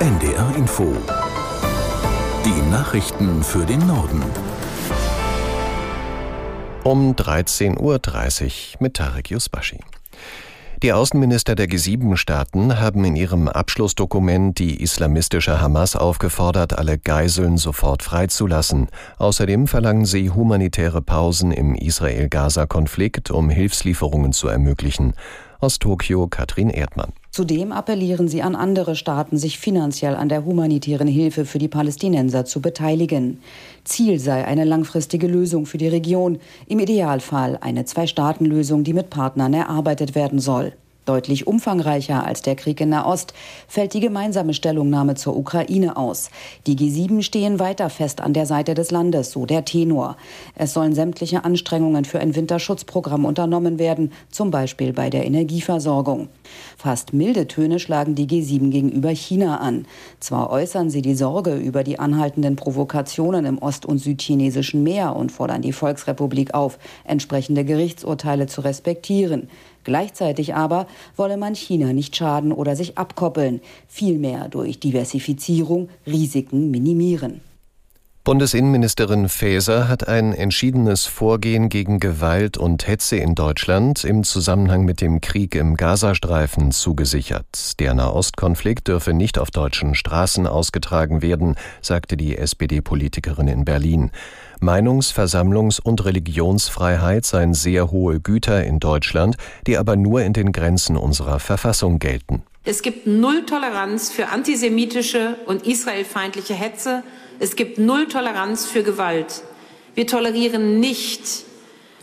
NDR Info. Die Nachrichten für den Norden. Um 13.30 Uhr mit Tarek Yusbashi. Die Außenminister der G7-Staaten haben in ihrem Abschlussdokument die islamistische Hamas aufgefordert, alle Geiseln sofort freizulassen. Außerdem verlangen sie humanitäre Pausen im Israel-Gaza-Konflikt, um Hilfslieferungen zu ermöglichen. Aus Tokio Katrin Erdmann. Zudem appellieren sie an andere Staaten, sich finanziell an der humanitären Hilfe für die Palästinenser zu beteiligen. Ziel sei eine langfristige Lösung für die Region, im Idealfall eine Zwei-Staaten-Lösung, die mit Partnern erarbeitet werden soll. Deutlich umfangreicher als der Krieg in Nahost fällt die gemeinsame Stellungnahme zur Ukraine aus. Die G7 stehen weiter fest an der Seite des Landes, so der Tenor. Es sollen sämtliche Anstrengungen für ein Winterschutzprogramm unternommen werden, zum Beispiel bei der Energieversorgung. Fast milde Töne schlagen die G7 gegenüber China an. Zwar äußern sie die Sorge über die anhaltenden Provokationen im ost- und südchinesischen Meer und fordern die Volksrepublik auf, entsprechende Gerichtsurteile zu respektieren. Gleichzeitig aber wolle man China nicht schaden oder sich abkoppeln, vielmehr durch Diversifizierung Risiken minimieren. Bundesinnenministerin Faeser hat ein entschiedenes Vorgehen gegen Gewalt und Hetze in Deutschland im Zusammenhang mit dem Krieg im Gazastreifen zugesichert. Der Nahostkonflikt dürfe nicht auf deutschen Straßen ausgetragen werden, sagte die SPD-Politikerin in Berlin. Meinungs-, Versammlungs- und Religionsfreiheit seien sehr hohe Güter in Deutschland, die aber nur in den Grenzen unserer Verfassung gelten. Es gibt null Toleranz für antisemitische und israelfeindliche Hetze es gibt Null Toleranz für Gewalt. Wir tolerieren nicht,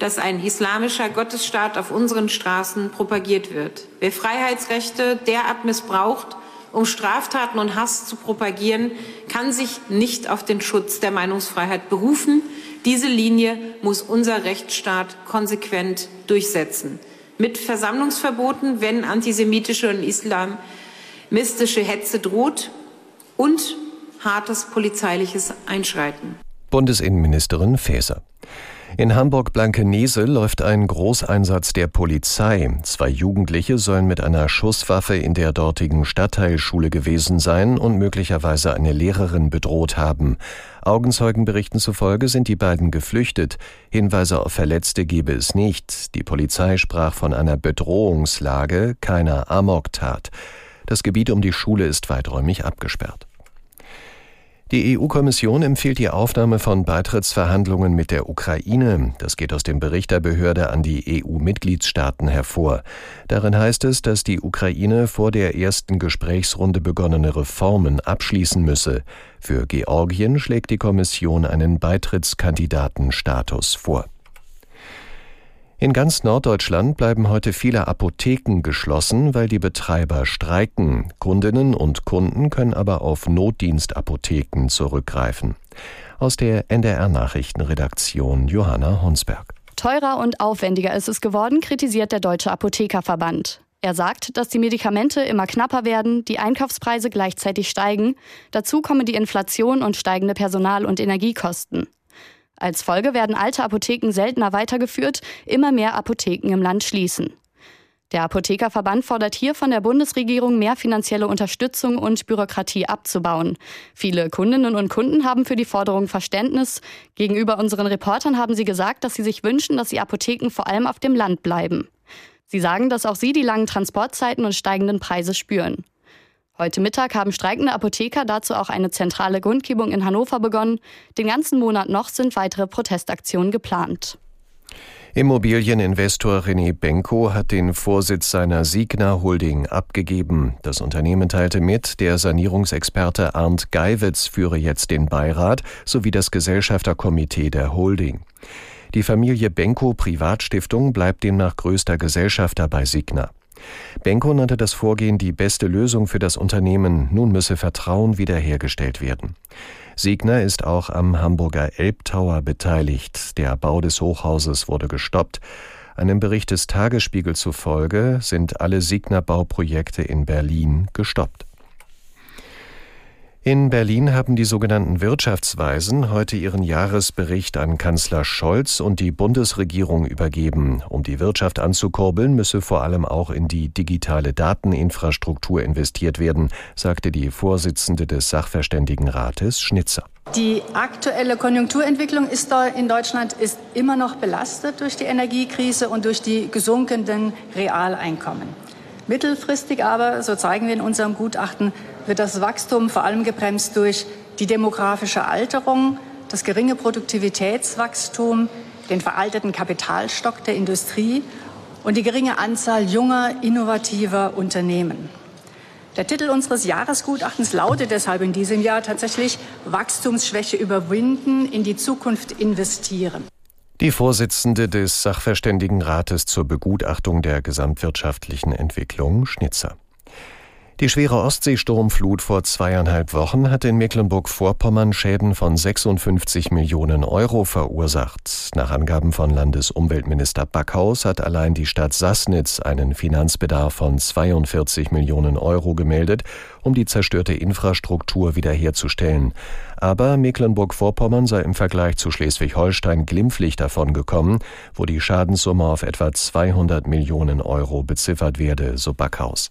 dass ein islamischer Gottesstaat auf unseren Straßen propagiert wird. Wer Freiheitsrechte derart missbraucht, um Straftaten und Hass zu propagieren, kann sich nicht auf den Schutz der Meinungsfreiheit berufen. Diese Linie muss unser Rechtsstaat konsequent durchsetzen. Mit Versammlungsverboten, wenn antisemitische und islamistische Hetze droht und hartes polizeiliches Einschreiten. Bundesinnenministerin Faeser. In Hamburg-Blankenese läuft ein Großeinsatz der Polizei. Zwei Jugendliche sollen mit einer Schusswaffe in der dortigen Stadtteilschule gewesen sein und möglicherweise eine Lehrerin bedroht haben. Augenzeugenberichten zufolge sind die beiden geflüchtet. Hinweise auf Verletzte gebe es nicht. Die Polizei sprach von einer Bedrohungslage, keiner Amoktat. Das Gebiet um die Schule ist weiträumig abgesperrt. Die EU-Kommission empfiehlt die Aufnahme von Beitrittsverhandlungen mit der Ukraine. Das geht aus dem Bericht der Behörde an die EU-Mitgliedstaaten hervor. Darin heißt es, dass die Ukraine vor der ersten Gesprächsrunde begonnene Reformen abschließen müsse. Für Georgien schlägt die Kommission einen Beitrittskandidatenstatus vor. In ganz Norddeutschland bleiben heute viele Apotheken geschlossen, weil die Betreiber streiken. Kundinnen und Kunden können aber auf Notdienstapotheken zurückgreifen. Aus der NDR Nachrichtenredaktion Johanna Honsberg. Teurer und aufwendiger ist es geworden, kritisiert der Deutsche Apothekerverband. Er sagt, dass die Medikamente immer knapper werden, die Einkaufspreise gleichzeitig steigen, dazu kommen die Inflation und steigende Personal- und Energiekosten. Als Folge werden alte Apotheken seltener weitergeführt, immer mehr Apotheken im Land schließen. Der Apothekerverband fordert hier von der Bundesregierung mehr finanzielle Unterstützung und Bürokratie abzubauen. Viele Kundinnen und Kunden haben für die Forderung Verständnis. Gegenüber unseren Reportern haben sie gesagt, dass sie sich wünschen, dass die Apotheken vor allem auf dem Land bleiben. Sie sagen, dass auch sie die langen Transportzeiten und steigenden Preise spüren. Heute Mittag haben streikende Apotheker dazu auch eine zentrale Grundgebung in Hannover begonnen. Den ganzen Monat noch sind weitere Protestaktionen geplant. Immobilieninvestor René Benko hat den Vorsitz seiner Signa Holding abgegeben. Das Unternehmen teilte mit, der Sanierungsexperte Arndt Geiwitz führe jetzt den Beirat sowie das Gesellschafterkomitee der Holding. Die Familie Benko Privatstiftung bleibt demnach größter Gesellschafter bei Signa. Benko nannte das Vorgehen die beste Lösung für das Unternehmen. Nun müsse Vertrauen wiederhergestellt werden. Signer ist auch am Hamburger Elbtower beteiligt. Der Bau des Hochhauses wurde gestoppt. Einem Bericht des Tagesspiegel zufolge sind alle Signer Bauprojekte in Berlin gestoppt. In Berlin haben die sogenannten Wirtschaftsweisen heute ihren Jahresbericht an Kanzler Scholz und die Bundesregierung übergeben. Um die Wirtschaft anzukurbeln, müsse vor allem auch in die digitale Dateninfrastruktur investiert werden, sagte die Vorsitzende des Sachverständigenrates Schnitzer. Die aktuelle Konjunkturentwicklung in Deutschland ist immer noch belastet durch die Energiekrise und durch die gesunkenen Realeinkommen. Mittelfristig aber, so zeigen wir in unserem Gutachten, wird das Wachstum vor allem gebremst durch die demografische Alterung, das geringe Produktivitätswachstum, den veralteten Kapitalstock der Industrie und die geringe Anzahl junger, innovativer Unternehmen. Der Titel unseres Jahresgutachtens lautet deshalb in diesem Jahr tatsächlich Wachstumsschwäche überwinden, in die Zukunft investieren. Die Vorsitzende des Sachverständigenrates zur Begutachtung der gesamtwirtschaftlichen Entwicklung, Schnitzer. Die schwere Ostseesturmflut vor zweieinhalb Wochen hat in Mecklenburg-Vorpommern Schäden von 56 Millionen Euro verursacht. Nach Angaben von Landesumweltminister Backhaus hat allein die Stadt Sassnitz einen Finanzbedarf von 42 Millionen Euro gemeldet, um die zerstörte Infrastruktur wiederherzustellen. Aber Mecklenburg-Vorpommern sei im Vergleich zu Schleswig-Holstein glimpflich davon gekommen, wo die Schadenssumme auf etwa 200 Millionen Euro beziffert werde, so Backhaus.